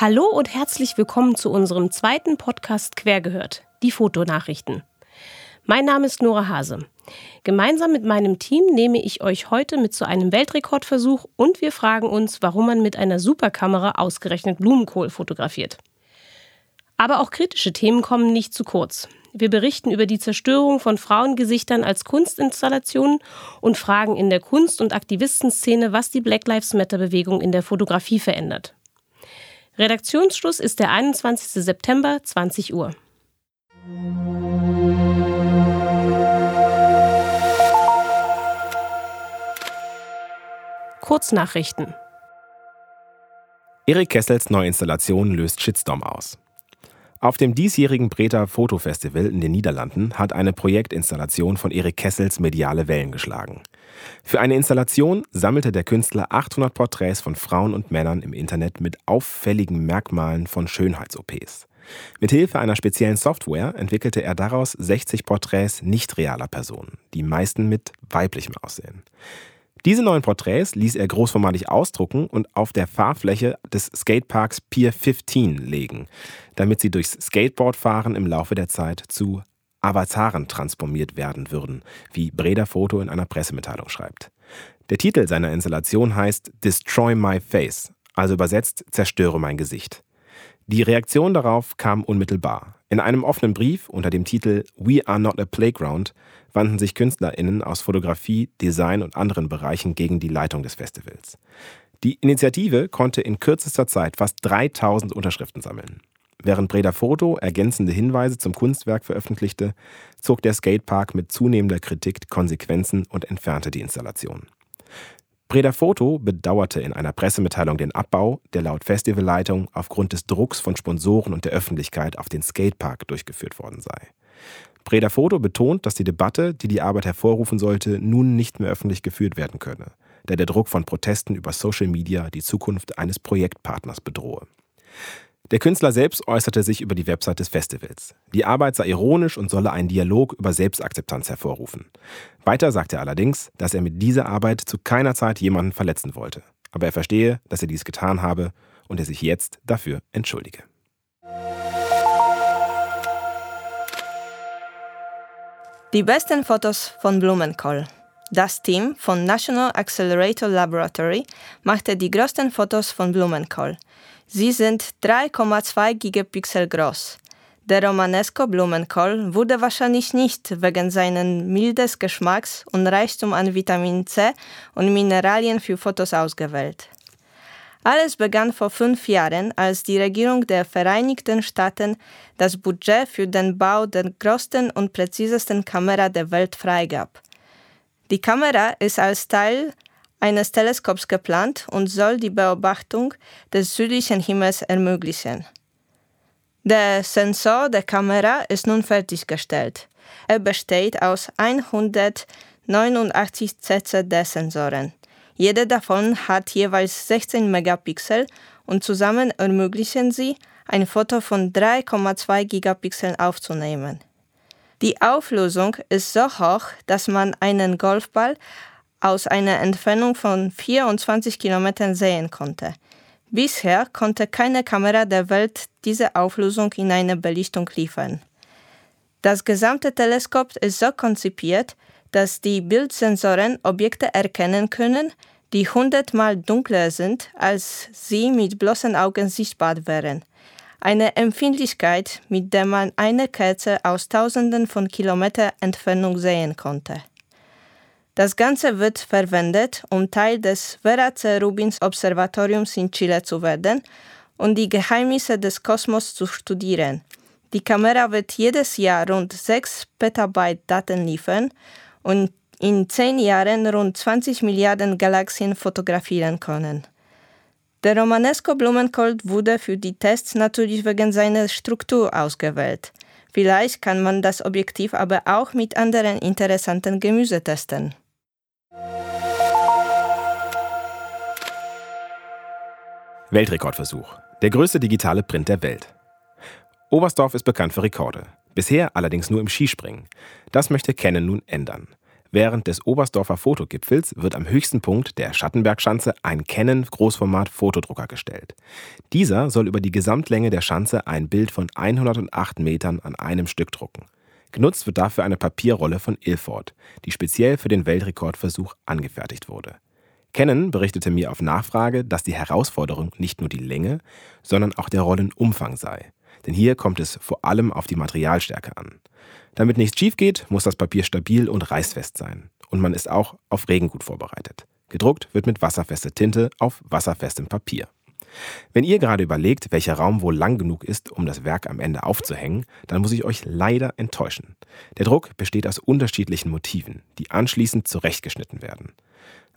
Hallo und herzlich willkommen zu unserem zweiten Podcast Quergehört, die Fotonachrichten. Mein Name ist Nora Hase. Gemeinsam mit meinem Team nehme ich euch heute mit zu einem Weltrekordversuch und wir fragen uns, warum man mit einer Superkamera ausgerechnet Blumenkohl fotografiert. Aber auch kritische Themen kommen nicht zu kurz. Wir berichten über die Zerstörung von Frauengesichtern als Kunstinstallationen und fragen in der Kunst- und Aktivistenszene, was die Black Lives Matter-Bewegung in der Fotografie verändert. Redaktionsschluss ist der 21. September, 20 Uhr. Kurznachrichten. Erik Kessels neue Installation löst Shitstorm aus. Auf dem diesjährigen Breta Fotofestival in den Niederlanden hat eine Projektinstallation von Erik Kessels mediale Wellen geschlagen. Für eine Installation sammelte der Künstler 800 Porträts von Frauen und Männern im Internet mit auffälligen Merkmalen von Schönheits-OPs. Mithilfe einer speziellen Software entwickelte er daraus 60 Porträts nicht realer Personen, die meisten mit weiblichem Aussehen. Diese neuen Porträts ließ er großformatig ausdrucken und auf der Fahrfläche des Skateparks Pier 15 legen, damit sie durchs Skateboardfahren im Laufe der Zeit zu Avataren transformiert werden würden, wie Breda Foto in einer Pressemitteilung schreibt. Der Titel seiner Installation heißt Destroy My Face, also übersetzt Zerstöre mein Gesicht. Die Reaktion darauf kam unmittelbar. In einem offenen Brief unter dem Titel We Are Not a Playground wandten sich KünstlerInnen aus Fotografie, Design und anderen Bereichen gegen die Leitung des Festivals. Die Initiative konnte in kürzester Zeit fast 3000 Unterschriften sammeln. Während Breda Foto ergänzende Hinweise zum Kunstwerk veröffentlichte, zog der Skatepark mit zunehmender Kritik Konsequenzen und entfernte die Installation. Breda Foto bedauerte in einer Pressemitteilung den Abbau, der laut Festivalleitung aufgrund des Drucks von Sponsoren und der Öffentlichkeit auf den Skatepark durchgeführt worden sei. Breda Foto betont, dass die Debatte, die die Arbeit hervorrufen sollte, nun nicht mehr öffentlich geführt werden könne, da der Druck von Protesten über Social Media die Zukunft eines Projektpartners bedrohe. Der Künstler selbst äußerte sich über die Website des Festivals. Die Arbeit sei ironisch und solle einen Dialog über Selbstakzeptanz hervorrufen. Weiter sagte er allerdings, dass er mit dieser Arbeit zu keiner Zeit jemanden verletzen wollte. Aber er verstehe, dass er dies getan habe und er sich jetzt dafür entschuldige. Die besten Fotos von Blumenkohl. Das Team von National Accelerator Laboratory machte die größten Fotos von Blumenkohl. Sie sind 3,2 Gigapixel groß. Der Romanesco Blumenkohl wurde wahrscheinlich nicht wegen seines mildes Geschmacks und Reichtum an Vitamin C und Mineralien für Fotos ausgewählt. Alles begann vor fünf Jahren, als die Regierung der Vereinigten Staaten das Budget für den Bau der größten und präzisesten Kamera der Welt freigab. Die Kamera ist als Teil eines Teleskops geplant und soll die Beobachtung des südlichen Himmels ermöglichen. Der Sensor der Kamera ist nun fertiggestellt. Er besteht aus 189 CCD-Sensoren. Jeder davon hat jeweils 16 Megapixel und zusammen ermöglichen sie, ein Foto von 3,2 Gigapixeln aufzunehmen. Die Auflösung ist so hoch, dass man einen Golfball aus einer Entfernung von 24 Kilometern sehen konnte. Bisher konnte keine Kamera der Welt diese Auflösung in einer Belichtung liefern. Das gesamte Teleskop ist so konzipiert, dass die Bildsensoren Objekte erkennen können, die hundertmal dunkler sind, als sie mit bloßen Augen sichtbar wären. Eine Empfindlichkeit, mit der man eine Kerze aus Tausenden von Kilometern Entfernung sehen konnte. Das Ganze wird verwendet, um Teil des Vera C. Rubins Observatoriums in Chile zu werden und die Geheimnisse des Kosmos zu studieren. Die Kamera wird jedes Jahr rund 6 Petabyte Daten liefern und in 10 Jahren rund 20 Milliarden Galaxien fotografieren können. Der Romanesco Blumenkohl wurde für die Tests natürlich wegen seiner Struktur ausgewählt. Vielleicht kann man das Objektiv aber auch mit anderen interessanten Gemüse testen. Weltrekordversuch. Der größte digitale Print der Welt. Oberstdorf ist bekannt für Rekorde. Bisher allerdings nur im Skispringen. Das möchte Canon nun ändern. Während des Oberstdorfer Fotogipfels wird am höchsten Punkt der Schattenbergschanze ein Canon Großformat-Fotodrucker gestellt. Dieser soll über die Gesamtlänge der Schanze ein Bild von 108 Metern an einem Stück drucken. Genutzt wird dafür eine Papierrolle von Ilford, die speziell für den Weltrekordversuch angefertigt wurde. Canon berichtete mir auf Nachfrage, dass die Herausforderung nicht nur die Länge, sondern auch der Rollenumfang sei. Denn hier kommt es vor allem auf die Materialstärke an. Damit nichts schief geht, muss das Papier stabil und reißfest sein. Und man ist auch auf Regen gut vorbereitet. Gedruckt wird mit wasserfester Tinte auf wasserfestem Papier. Wenn ihr gerade überlegt, welcher Raum wohl lang genug ist, um das Werk am Ende aufzuhängen, dann muss ich euch leider enttäuschen. Der Druck besteht aus unterschiedlichen Motiven, die anschließend zurechtgeschnitten werden.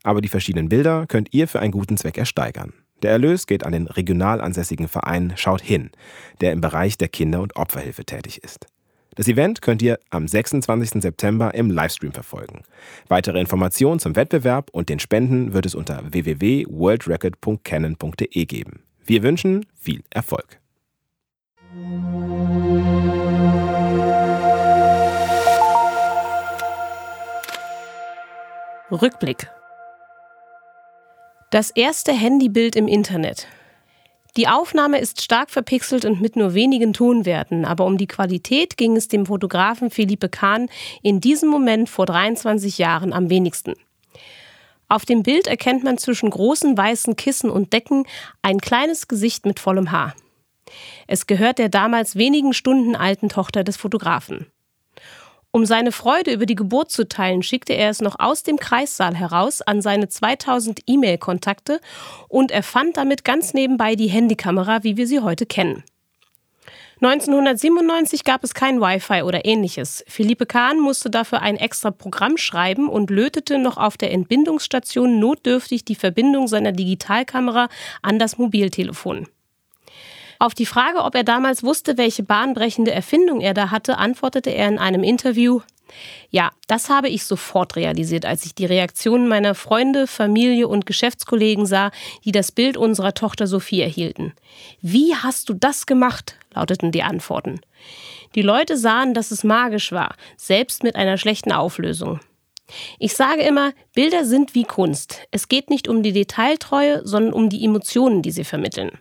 Aber die verschiedenen Bilder könnt ihr für einen guten Zweck ersteigern. Der Erlös geht an den regional ansässigen Verein Schaut hin, der im Bereich der Kinder- und Opferhilfe tätig ist. Das Event könnt ihr am 26. September im Livestream verfolgen. Weitere Informationen zum Wettbewerb und den Spenden wird es unter www.worldrecord.canon.de geben. Wir wünschen viel Erfolg. Rückblick. Das erste Handybild im Internet. Die Aufnahme ist stark verpixelt und mit nur wenigen Tonwerten, aber um die Qualität ging es dem Fotografen Philippe Kahn in diesem Moment vor 23 Jahren am wenigsten. Auf dem Bild erkennt man zwischen großen weißen Kissen und Decken ein kleines Gesicht mit vollem Haar. Es gehört der damals wenigen Stunden alten Tochter des Fotografen. Um seine Freude über die Geburt zu teilen, schickte er es noch aus dem Kreissaal heraus an seine 2000 E-Mail-Kontakte und erfand damit ganz nebenbei die Handykamera, wie wir sie heute kennen. 1997 gab es kein Wi-Fi oder ähnliches. Philippe Kahn musste dafür ein extra Programm schreiben und lötete noch auf der Entbindungsstation notdürftig die Verbindung seiner Digitalkamera an das Mobiltelefon. Auf die Frage, ob er damals wusste, welche bahnbrechende Erfindung er da hatte, antwortete er in einem Interview, ja, das habe ich sofort realisiert, als ich die Reaktionen meiner Freunde, Familie und Geschäftskollegen sah, die das Bild unserer Tochter Sophie erhielten. Wie hast du das gemacht? lauteten die Antworten. Die Leute sahen, dass es magisch war, selbst mit einer schlechten Auflösung. Ich sage immer, Bilder sind wie Kunst. Es geht nicht um die Detailtreue, sondern um die Emotionen, die sie vermitteln.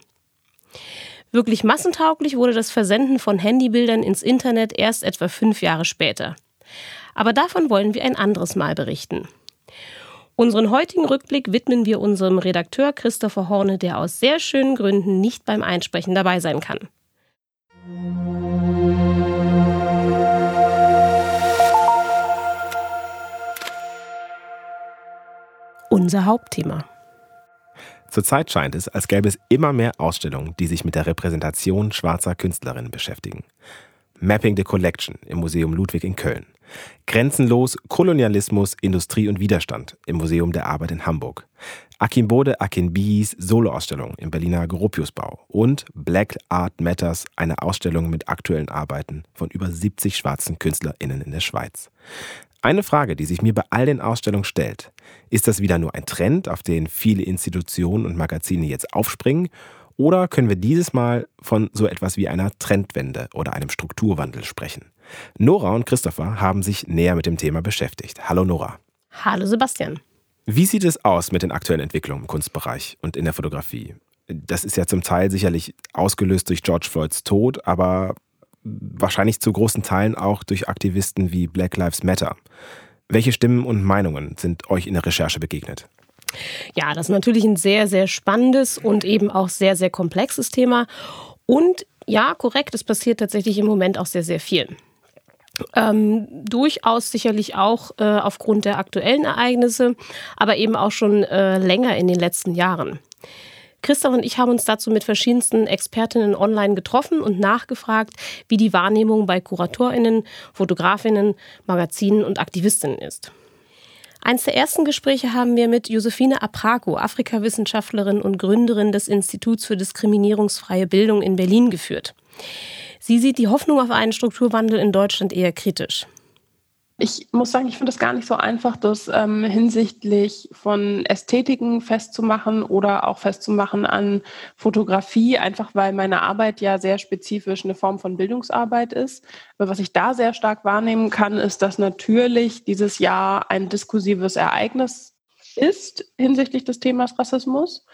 Wirklich massentauglich wurde das Versenden von Handybildern ins Internet erst etwa fünf Jahre später. Aber davon wollen wir ein anderes Mal berichten. Unseren heutigen Rückblick widmen wir unserem Redakteur Christopher Horne, der aus sehr schönen Gründen nicht beim Einsprechen dabei sein kann. Unser Hauptthema. Zurzeit scheint es, als gäbe es immer mehr Ausstellungen, die sich mit der Repräsentation schwarzer Künstlerinnen beschäftigen. Mapping the Collection im Museum Ludwig in Köln. Grenzenlos Kolonialismus, Industrie und Widerstand im Museum der Arbeit in Hamburg. Akinbode Akinbis Soloausstellung im Berliner Gropiusbau und Black Art Matters, eine Ausstellung mit aktuellen Arbeiten von über 70 schwarzen KünstlerInnen in der Schweiz. Eine Frage, die sich mir bei all den Ausstellungen stellt, ist das wieder nur ein Trend, auf den viele Institutionen und Magazine jetzt aufspringen, oder können wir dieses Mal von so etwas wie einer Trendwende oder einem Strukturwandel sprechen? Nora und Christopher haben sich näher mit dem Thema beschäftigt. Hallo Nora. Hallo Sebastian. Wie sieht es aus mit den aktuellen Entwicklungen im Kunstbereich und in der Fotografie? Das ist ja zum Teil sicherlich ausgelöst durch George Floyds Tod, aber wahrscheinlich zu großen Teilen auch durch Aktivisten wie Black Lives Matter. Welche Stimmen und Meinungen sind euch in der Recherche begegnet? Ja, das ist natürlich ein sehr, sehr spannendes und eben auch sehr, sehr komplexes Thema. Und ja, korrekt, es passiert tatsächlich im Moment auch sehr, sehr viel. Ähm, durchaus sicherlich auch äh, aufgrund der aktuellen Ereignisse, aber eben auch schon äh, länger in den letzten Jahren. Christoph und ich haben uns dazu mit verschiedensten Expertinnen online getroffen und nachgefragt, wie die Wahrnehmung bei KuratorInnen, Fotografinnen, Magazinen und Aktivistinnen ist. Eins der ersten Gespräche haben wir mit Josephine Aprago, Afrikawissenschaftlerin und Gründerin des Instituts für diskriminierungsfreie Bildung in Berlin geführt. Sie sieht die Hoffnung auf einen Strukturwandel in Deutschland eher kritisch. Ich muss sagen, ich finde es gar nicht so einfach, das ähm, hinsichtlich von Ästhetiken festzumachen oder auch festzumachen an Fotografie, einfach weil meine Arbeit ja sehr spezifisch eine Form von Bildungsarbeit ist. Aber was ich da sehr stark wahrnehmen kann, ist, dass natürlich dieses Jahr ein diskursives Ereignis ist hinsichtlich des Themas Rassismus.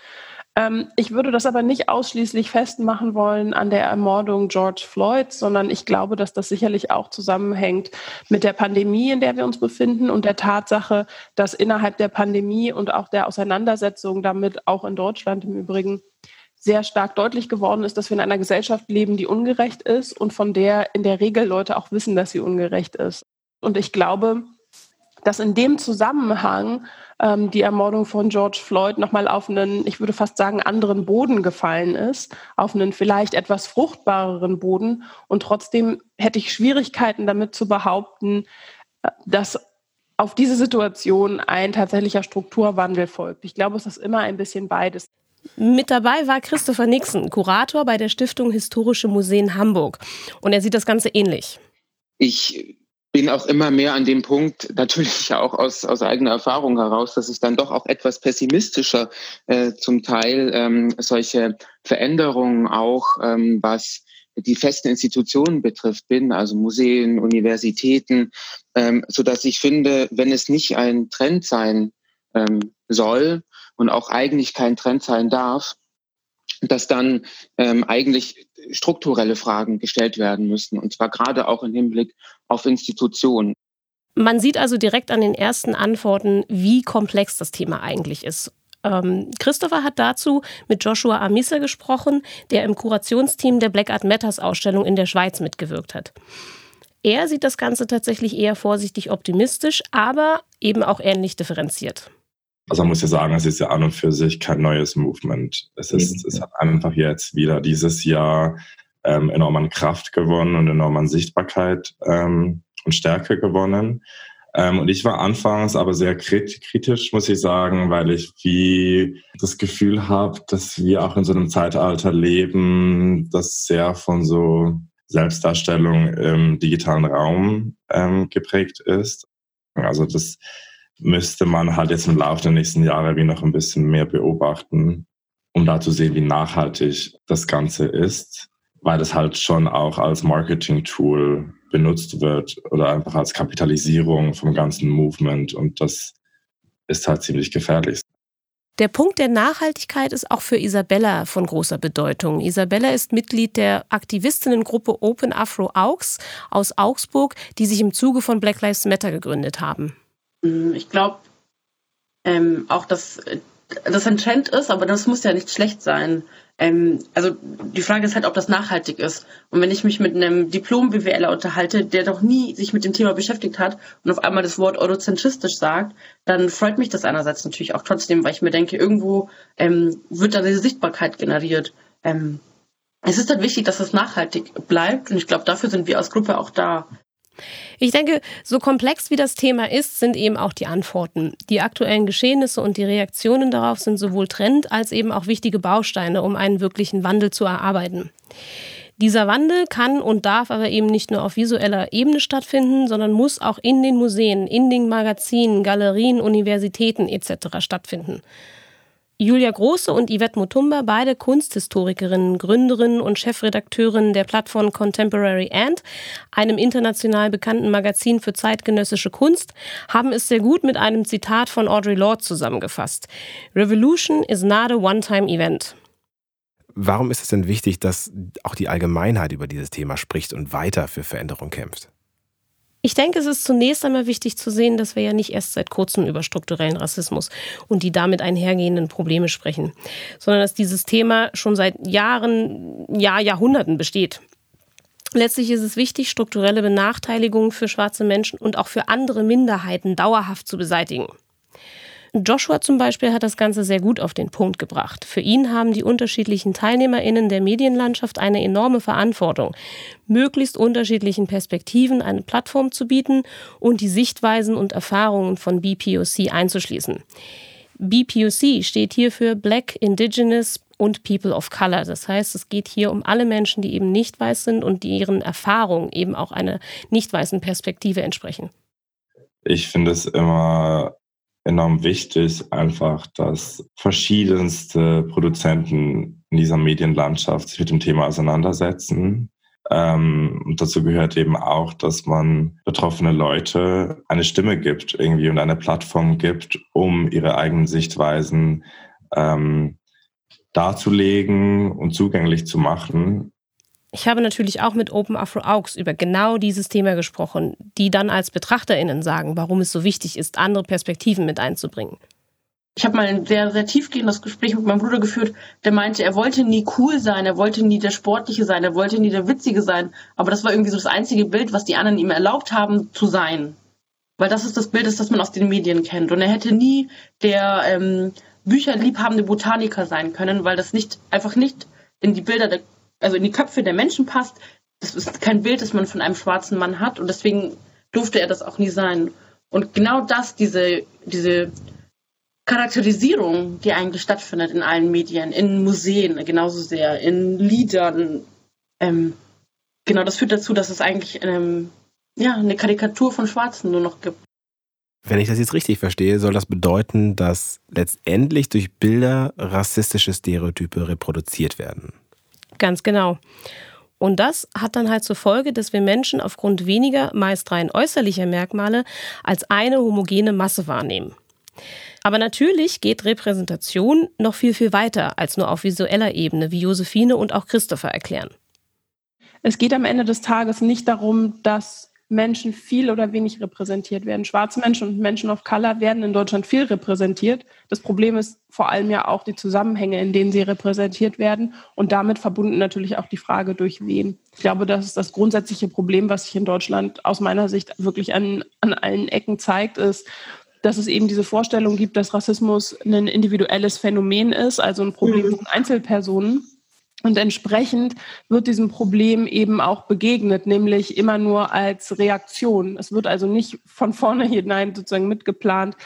Ähm, ich würde das aber nicht ausschließlich festmachen wollen an der Ermordung George Floyds, sondern ich glaube, dass das sicherlich auch zusammenhängt mit der Pandemie, in der wir uns befinden und der Tatsache, dass innerhalb der Pandemie und auch der Auseinandersetzung damit, auch in Deutschland im Übrigen, sehr stark deutlich geworden ist, dass wir in einer Gesellschaft leben, die ungerecht ist und von der in der Regel Leute auch wissen, dass sie ungerecht ist. Und ich glaube, dass in dem Zusammenhang ähm, die Ermordung von George Floyd nochmal auf einen, ich würde fast sagen, anderen Boden gefallen ist, auf einen vielleicht etwas fruchtbareren Boden. Und trotzdem hätte ich Schwierigkeiten damit zu behaupten, äh, dass auf diese Situation ein tatsächlicher Strukturwandel folgt. Ich glaube, es ist immer ein bisschen beides. Mit dabei war Christopher Nixon, Kurator bei der Stiftung Historische Museen Hamburg. Und er sieht das Ganze ähnlich. Ich bin auch immer mehr an dem Punkt, natürlich auch aus, aus eigener Erfahrung heraus, dass ich dann doch auch etwas pessimistischer äh, zum Teil ähm, solche Veränderungen auch, ähm, was die festen Institutionen betrifft, bin, also Museen, Universitäten, ähm, so ich finde, wenn es nicht ein Trend sein ähm, soll und auch eigentlich kein Trend sein darf, dass dann ähm, eigentlich strukturelle Fragen gestellt werden müssen, und zwar gerade auch im Hinblick auf Institutionen. Man sieht also direkt an den ersten Antworten, wie komplex das Thema eigentlich ist. Ähm, Christopher hat dazu mit Joshua Amisa gesprochen, der im Kurationsteam der Black Art Matters Ausstellung in der Schweiz mitgewirkt hat. Er sieht das Ganze tatsächlich eher vorsichtig optimistisch, aber eben auch ähnlich differenziert. Also man muss ja sagen, es ist ja an und für sich kein neues Movement. Es, ist, es hat einfach jetzt wieder dieses Jahr ähm, enorm an Kraft gewonnen und enorm an Sichtbarkeit ähm, und Stärke gewonnen. Ähm, und ich war anfangs aber sehr kritisch, muss ich sagen, weil ich wie das Gefühl habe, dass wir auch in so einem Zeitalter leben, das sehr von so Selbstdarstellung im digitalen Raum ähm, geprägt ist. Also das müsste man halt jetzt im Laufe der nächsten Jahre wie noch ein bisschen mehr beobachten, um da zu sehen, wie nachhaltig das Ganze ist, weil das halt schon auch als Marketing-Tool benutzt wird oder einfach als Kapitalisierung vom ganzen Movement und das ist halt ziemlich gefährlich. Der Punkt der Nachhaltigkeit ist auch für Isabella von großer Bedeutung. Isabella ist Mitglied der Aktivistinnengruppe Open Afro Augs aus Augsburg, die sich im Zuge von Black Lives Matter gegründet haben. Mm, ich glaube ähm, auch, dass das ein Trend ist, aber das muss ja nicht schlecht sein. Ähm, also die Frage ist halt, ob das nachhaltig ist. Und wenn ich mich mit einem Diplom-BWLer unterhalte, der doch nie sich mit dem Thema beschäftigt hat und auf einmal das Wort eurozentristisch sagt, dann freut mich das einerseits natürlich auch trotzdem, weil ich mir denke, irgendwo ähm, wird da diese Sichtbarkeit generiert. Ähm, es ist halt wichtig, dass es nachhaltig bleibt und ich glaube, dafür sind wir als Gruppe auch da. Ich denke, so komplex wie das Thema ist, sind eben auch die Antworten. Die aktuellen Geschehnisse und die Reaktionen darauf sind sowohl Trend als eben auch wichtige Bausteine, um einen wirklichen Wandel zu erarbeiten. Dieser Wandel kann und darf aber eben nicht nur auf visueller Ebene stattfinden, sondern muss auch in den Museen, in den Magazinen, Galerien, Universitäten etc. stattfinden. Julia Große und Yvette Mutumba, beide Kunsthistorikerinnen, Gründerinnen und Chefredakteurinnen der Plattform Contemporary Ant, einem international bekannten Magazin für zeitgenössische Kunst, haben es sehr gut mit einem Zitat von Audre Lorde zusammengefasst. Revolution is not a one-time event. Warum ist es denn wichtig, dass auch die Allgemeinheit über dieses Thema spricht und weiter für Veränderung kämpft? Ich denke, es ist zunächst einmal wichtig zu sehen, dass wir ja nicht erst seit kurzem über strukturellen Rassismus und die damit einhergehenden Probleme sprechen, sondern dass dieses Thema schon seit Jahren, ja Jahrhunderten besteht. Letztlich ist es wichtig, strukturelle Benachteiligungen für schwarze Menschen und auch für andere Minderheiten dauerhaft zu beseitigen. Joshua zum Beispiel hat das Ganze sehr gut auf den Punkt gebracht. Für ihn haben die unterschiedlichen TeilnehmerInnen der Medienlandschaft eine enorme Verantwortung, möglichst unterschiedlichen Perspektiven eine Plattform zu bieten und die Sichtweisen und Erfahrungen von BPOC einzuschließen. BPOC steht hier für Black, Indigenous und People of Color. Das heißt, es geht hier um alle Menschen, die eben nicht weiß sind und die ihren Erfahrungen eben auch einer nicht weißen Perspektive entsprechen. Ich finde es immer enorm wichtig, einfach, dass verschiedenste Produzenten in dieser Medienlandschaft sich mit dem Thema auseinandersetzen. Ähm, und dazu gehört eben auch, dass man betroffene Leute eine Stimme gibt irgendwie und eine Plattform gibt, um ihre eigenen Sichtweisen ähm, darzulegen und zugänglich zu machen. Ich habe natürlich auch mit Open Afro Augs über genau dieses Thema gesprochen, die dann als BetrachterInnen sagen, warum es so wichtig ist, andere Perspektiven mit einzubringen. Ich habe mal ein sehr, sehr tiefgehendes Gespräch mit meinem Bruder geführt, der meinte, er wollte nie cool sein, er wollte nie der Sportliche sein, er wollte nie der Witzige sein, aber das war irgendwie so das einzige Bild, was die anderen ihm erlaubt haben zu sein. Weil das ist das Bild, das man aus den Medien kennt. Und er hätte nie der ähm, bücherliebhabende Botaniker sein können, weil das nicht einfach nicht in die Bilder der also in die Köpfe der Menschen passt. Das ist kein Bild, das man von einem schwarzen Mann hat und deswegen durfte er das auch nie sein. Und genau das, diese, diese Charakterisierung, die eigentlich stattfindet in allen Medien, in Museen genauso sehr, in Liedern, ähm, genau das führt dazu, dass es eigentlich ähm, ja, eine Karikatur von Schwarzen nur noch gibt. Wenn ich das jetzt richtig verstehe, soll das bedeuten, dass letztendlich durch Bilder rassistische Stereotype reproduziert werden. Ganz genau. Und das hat dann halt zur Folge, dass wir Menschen aufgrund weniger, meist rein äußerlicher Merkmale als eine homogene Masse wahrnehmen. Aber natürlich geht Repräsentation noch viel, viel weiter als nur auf visueller Ebene, wie Josephine und auch Christopher erklären. Es geht am Ende des Tages nicht darum, dass Menschen viel oder wenig repräsentiert werden. Schwarze Menschen und Menschen of Color werden in Deutschland viel repräsentiert. Das Problem ist vor allem ja auch die Zusammenhänge, in denen sie repräsentiert werden und damit verbunden natürlich auch die Frage, durch wen. Ich glaube, das ist das grundsätzliche Problem, was sich in Deutschland aus meiner Sicht wirklich an, an allen Ecken zeigt, ist, dass es eben diese Vorstellung gibt, dass Rassismus ein individuelles Phänomen ist, also ein Problem mhm. von Einzelpersonen und entsprechend wird diesem Problem eben auch begegnet, nämlich immer nur als Reaktion. Es wird also nicht von vorne hinein sozusagen mitgeplant,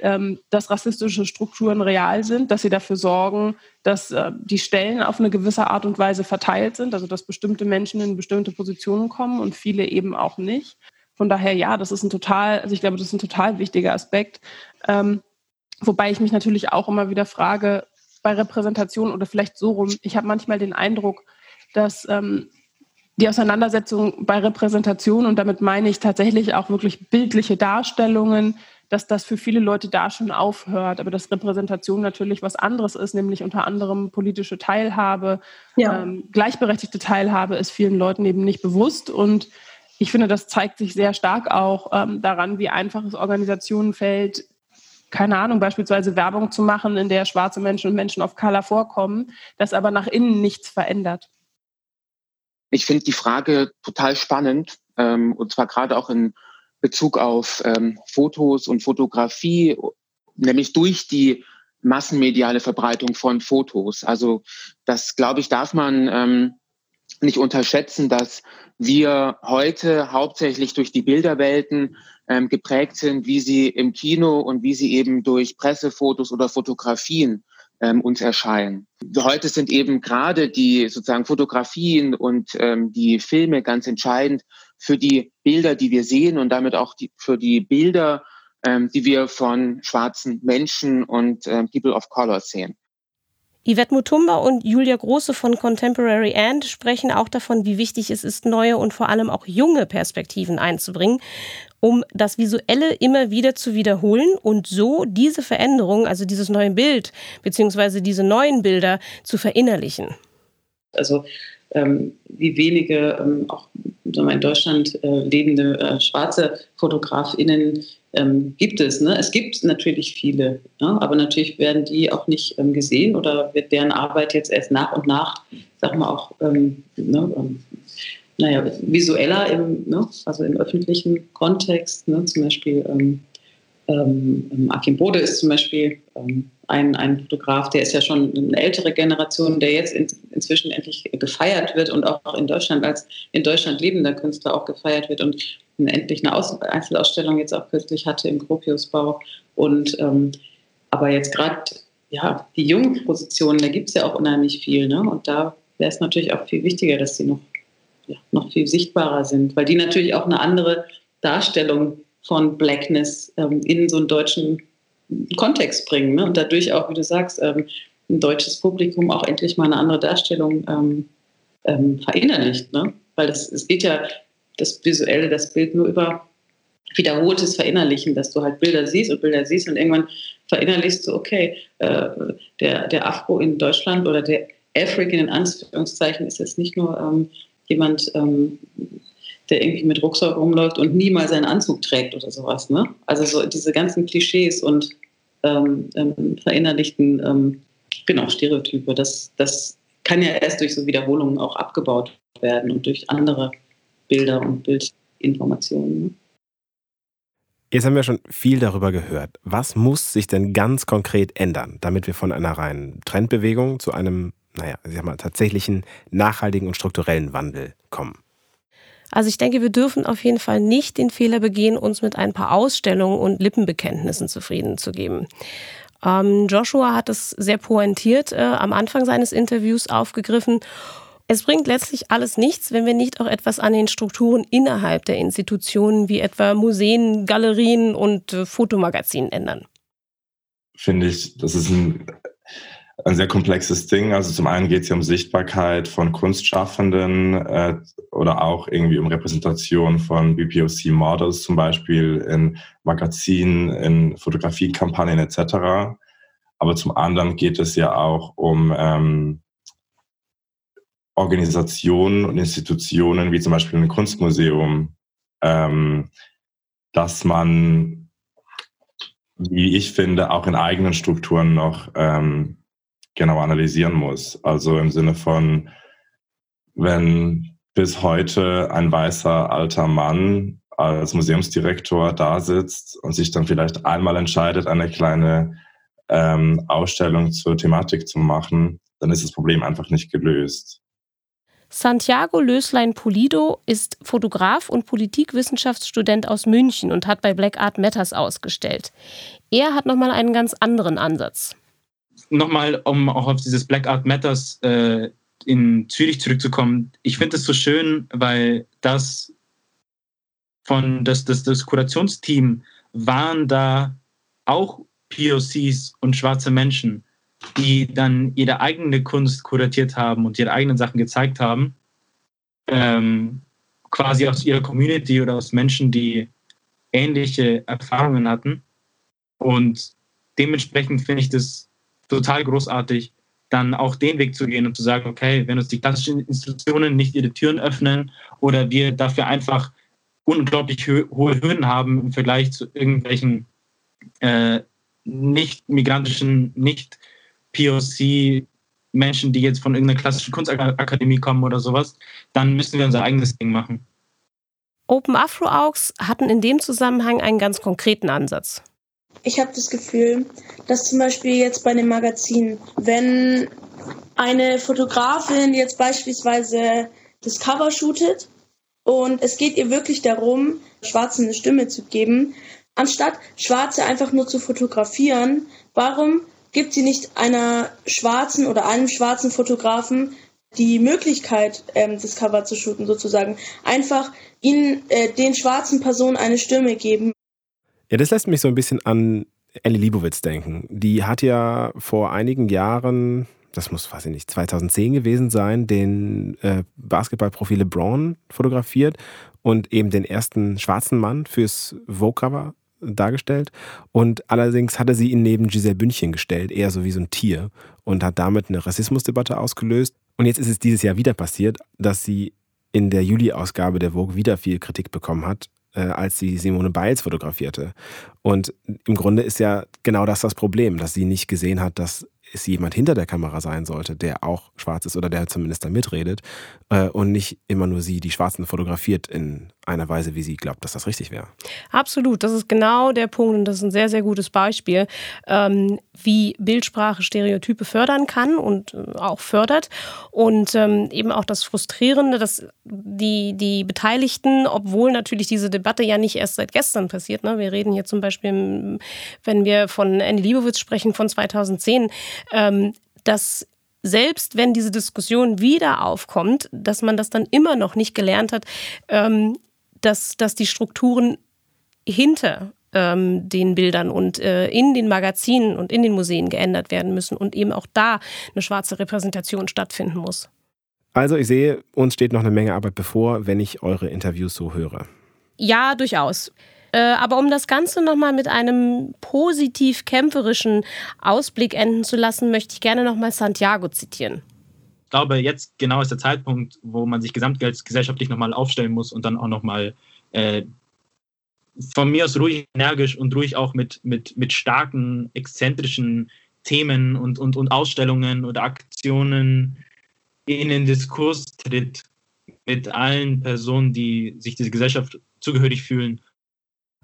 ähm, dass rassistische Strukturen real sind, dass sie dafür sorgen, dass äh, die Stellen auf eine gewisse Art und Weise verteilt sind, also dass bestimmte Menschen in bestimmte Positionen kommen und viele eben auch nicht. Von daher, ja, das ist ein total, also ich glaube, das ist ein total wichtiger Aspekt. Ähm, wobei ich mich natürlich auch immer wieder frage, bei Repräsentation oder vielleicht so rum. Ich habe manchmal den Eindruck, dass ähm, die Auseinandersetzung bei Repräsentation, und damit meine ich tatsächlich auch wirklich bildliche Darstellungen, dass das für viele Leute da schon aufhört, aber dass Repräsentation natürlich was anderes ist, nämlich unter anderem politische Teilhabe, ja. ähm, gleichberechtigte Teilhabe ist vielen Leuten eben nicht bewusst und ich finde, das zeigt sich sehr stark auch ähm, daran, wie einfach es Organisationen fällt, keine Ahnung, beispielsweise Werbung zu machen, in der schwarze Menschen und Menschen of Color vorkommen, das aber nach innen nichts verändert? Ich finde die Frage total spannend ähm, und zwar gerade auch in Bezug auf ähm, Fotos und Fotografie, nämlich durch die massenmediale Verbreitung von Fotos. Also das, glaube ich, darf man ähm, nicht unterschätzen, dass wir heute hauptsächlich durch die Bilderwelten ähm, geprägt sind, wie sie im Kino und wie sie eben durch Pressefotos oder Fotografien ähm, uns erscheinen. Heute sind eben gerade die sozusagen Fotografien und ähm, die Filme ganz entscheidend für die Bilder, die wir sehen und damit auch die, für die Bilder, ähm, die wir von schwarzen Menschen und ähm, People of Color sehen. Yvette Mutumba und Julia Große von Contemporary And sprechen auch davon, wie wichtig es ist, neue und vor allem auch junge Perspektiven einzubringen, um das Visuelle immer wieder zu wiederholen und so diese Veränderung, also dieses neue Bild beziehungsweise diese neuen Bilder zu verinnerlichen. Also ähm, wie wenige ähm, auch in Deutschland äh, lebende äh, schwarze FotografInnen ähm, gibt es. Ne? Es gibt natürlich viele, ja? aber natürlich werden die auch nicht ähm, gesehen oder wird deren Arbeit jetzt erst nach und nach, sag mal auch, ähm, ne, ähm, naja, visueller im, ne? also im öffentlichen Kontext, ne? zum Beispiel ähm, ähm, Akim Bode ist zum Beispiel ein, ein Fotograf, der ist ja schon eine ältere Generation, der jetzt in, inzwischen endlich gefeiert wird und auch in Deutschland als in Deutschland lebender Künstler auch gefeiert wird und endlich eine Aus Einzelausstellung jetzt auch kürzlich hatte im Gropiusbau. Und ähm, aber jetzt gerade ja, die jungen Positionen, da gibt es ja auch unheimlich viel. Ne? Und da wäre es natürlich auch viel wichtiger, dass sie noch, ja, noch viel sichtbarer sind, weil die natürlich auch eine andere Darstellung von Blackness ähm, in so einen deutschen Kontext bringen ne? und dadurch auch, wie du sagst, ähm, ein deutsches Publikum auch endlich mal eine andere Darstellung ähm, ähm, verinnerlicht. Ne? Weil das, es geht ja das Visuelle, das Bild nur über wiederholtes Verinnerlichen, dass du halt Bilder siehst und Bilder siehst und irgendwann verinnerlichst du, okay, äh, der, der Afro in Deutschland oder der African in Anführungszeichen ist jetzt nicht nur ähm, jemand, ähm, der irgendwie mit Rucksack rumläuft und nie mal seinen Anzug trägt oder sowas. Ne? Also so diese ganzen Klischees und ähm, ähm verinnerlichten ähm, genau, Stereotype, das, das kann ja erst durch so Wiederholungen auch abgebaut werden und durch andere Bilder und Bildinformationen. Ne? Jetzt haben wir schon viel darüber gehört. Was muss sich denn ganz konkret ändern, damit wir von einer reinen Trendbewegung zu einem, naja, ich sag mal, tatsächlichen nachhaltigen und strukturellen Wandel kommen? Also ich denke, wir dürfen auf jeden Fall nicht den Fehler begehen, uns mit ein paar Ausstellungen und Lippenbekenntnissen zufrieden zu geben. Ähm, Joshua hat es sehr pointiert äh, am Anfang seines Interviews aufgegriffen es bringt letztlich alles nichts, wenn wir nicht auch etwas an den Strukturen innerhalb der Institutionen wie etwa Museen, Galerien und äh, Fotomagazinen ändern. Finde ich, das ist ein, ein sehr komplexes Ding. Also zum einen geht es hier um Sichtbarkeit von Kunstschaffenden äh, oder auch irgendwie um Repräsentation von BPOC-Models zum Beispiel in Magazinen, in Fotografiekampagnen etc. Aber zum anderen geht es ja auch um ähm, Organisationen und Institutionen wie zum Beispiel ein Kunstmuseum, ähm, dass man, wie ich finde, auch in eigenen Strukturen noch ähm, genau analysieren muss. Also im Sinne von, wenn bis heute ein weißer alter Mann als Museumsdirektor da sitzt und sich dann vielleicht einmal entscheidet, eine kleine ähm, Ausstellung zur Thematik zu machen, dann ist das Problem einfach nicht gelöst. Santiago Löslein Pulido ist Fotograf und Politikwissenschaftsstudent aus München und hat bei Black Art Matters ausgestellt. Er hat nochmal einen ganz anderen Ansatz. Nochmal, um auch auf dieses Black Art Matters äh, in Zürich zurückzukommen. Ich finde es so schön, weil das von das, das, das Kurationsteam waren da auch POCs und schwarze Menschen die dann ihre eigene Kunst kuratiert haben und ihre eigenen Sachen gezeigt haben, ähm, quasi aus ihrer Community oder aus Menschen, die ähnliche Erfahrungen hatten. Und dementsprechend finde ich das total großartig, dann auch den Weg zu gehen und zu sagen, okay, wenn uns die klassischen Institutionen nicht ihre Türen öffnen oder wir dafür einfach unglaublich hohe Hürden haben im Vergleich zu irgendwelchen äh, nicht migrantischen, nicht POC Menschen, die jetzt von irgendeiner klassischen Kunstakademie kommen oder sowas, dann müssen wir unser eigenes Ding machen. Open Afro Augs hatten in dem Zusammenhang einen ganz konkreten Ansatz. Ich habe das Gefühl, dass zum Beispiel jetzt bei dem Magazin, wenn eine Fotografin jetzt beispielsweise das Cover shootet und es geht ihr wirklich darum, Schwarzen eine Stimme zu geben, anstatt Schwarze einfach nur zu fotografieren, warum gibt sie nicht einer schwarzen oder einem schwarzen Fotografen die Möglichkeit, ähm, das Cover zu shooten, sozusagen. Einfach ihnen, äh, den schwarzen Personen eine Stimme geben. Ja, das lässt mich so ein bisschen an Ellie Liebowitz denken. Die hat ja vor einigen Jahren, das muss, weiß ich nicht, 2010 gewesen sein, den äh, Basketballprofi LeBron fotografiert und eben den ersten schwarzen Mann fürs Vogue-Cover dargestellt. Und allerdings hatte sie ihn neben Giselle Bündchen gestellt, eher so wie so ein Tier, und hat damit eine Rassismusdebatte ausgelöst. Und jetzt ist es dieses Jahr wieder passiert, dass sie in der Juli-Ausgabe der Vogue wieder viel Kritik bekommen hat, äh, als sie Simone Biles fotografierte. Und im Grunde ist ja genau das das Problem, dass sie nicht gesehen hat, dass es jemand hinter der Kamera sein sollte, der auch schwarz ist oder der zumindest da mitredet äh, und nicht immer nur sie, die Schwarzen fotografiert in einer Weise, wie sie glaubt, dass das richtig wäre. Absolut, das ist genau der Punkt und das ist ein sehr, sehr gutes Beispiel, ähm, wie Bildsprache Stereotype fördern kann und äh, auch fördert. Und ähm, eben auch das Frustrierende, dass die, die Beteiligten, obwohl natürlich diese Debatte ja nicht erst seit gestern passiert, ne? wir reden hier zum Beispiel, wenn wir von Andy Liebowitz sprechen, von 2010, ähm, dass selbst wenn diese Diskussion wieder aufkommt, dass man das dann immer noch nicht gelernt hat, ähm, dass, dass die Strukturen hinter ähm, den Bildern und äh, in den Magazinen und in den Museen geändert werden müssen und eben auch da eine schwarze Repräsentation stattfinden muss. Also ich sehe, uns steht noch eine Menge Arbeit bevor, wenn ich eure Interviews so höre. Ja, durchaus. Äh, aber um das Ganze nochmal mit einem positiv kämpferischen Ausblick enden zu lassen, möchte ich gerne nochmal Santiago zitieren. Ich glaube, jetzt genau ist der Zeitpunkt, wo man sich gesamtgesellschaftlich nochmal aufstellen muss und dann auch nochmal äh, von mir aus ruhig energisch und ruhig auch mit, mit, mit starken, exzentrischen Themen und, und, und Ausstellungen oder Aktionen in den Diskurs tritt mit allen Personen, die sich dieser Gesellschaft zugehörig fühlen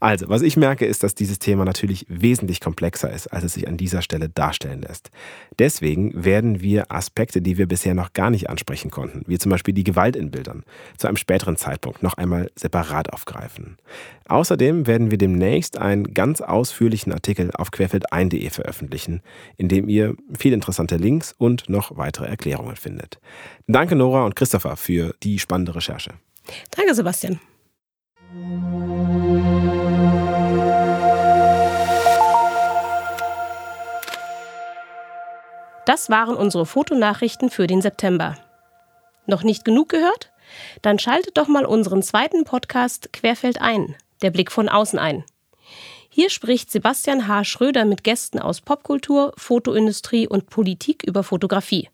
also, was ich merke, ist, dass dieses Thema natürlich wesentlich komplexer ist, als es sich an dieser Stelle darstellen lässt. Deswegen werden wir Aspekte, die wir bisher noch gar nicht ansprechen konnten, wie zum Beispiel die Gewalt in Bildern, zu einem späteren Zeitpunkt noch einmal separat aufgreifen. Außerdem werden wir demnächst einen ganz ausführlichen Artikel auf querfeldein.de veröffentlichen, in dem ihr viel interessante Links und noch weitere Erklärungen findet. Danke Nora und Christopher für die spannende Recherche. Danke Sebastian. Das waren unsere Fotonachrichten für den September. Noch nicht genug gehört? Dann schaltet doch mal unseren zweiten Podcast Querfeld ein, der Blick von außen ein. Hier spricht Sebastian H. Schröder mit Gästen aus Popkultur, Fotoindustrie und Politik über Fotografie.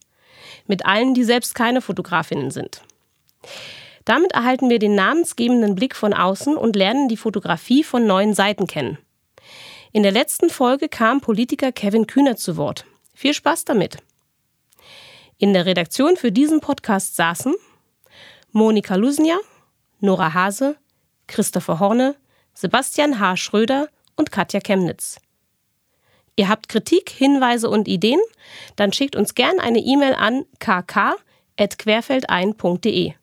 Mit allen, die selbst keine Fotografinnen sind. Damit erhalten wir den namensgebenden Blick von außen und lernen die Fotografie von neuen Seiten kennen. In der letzten Folge kam Politiker Kevin Kühner zu Wort. Viel Spaß damit! In der Redaktion für diesen Podcast saßen Monika Lusnia, Nora Hase, Christopher Horne, Sebastian H. Schröder und Katja Chemnitz. Ihr habt Kritik, Hinweise und Ideen? Dann schickt uns gern eine E-Mail an kk.querfeldein.de.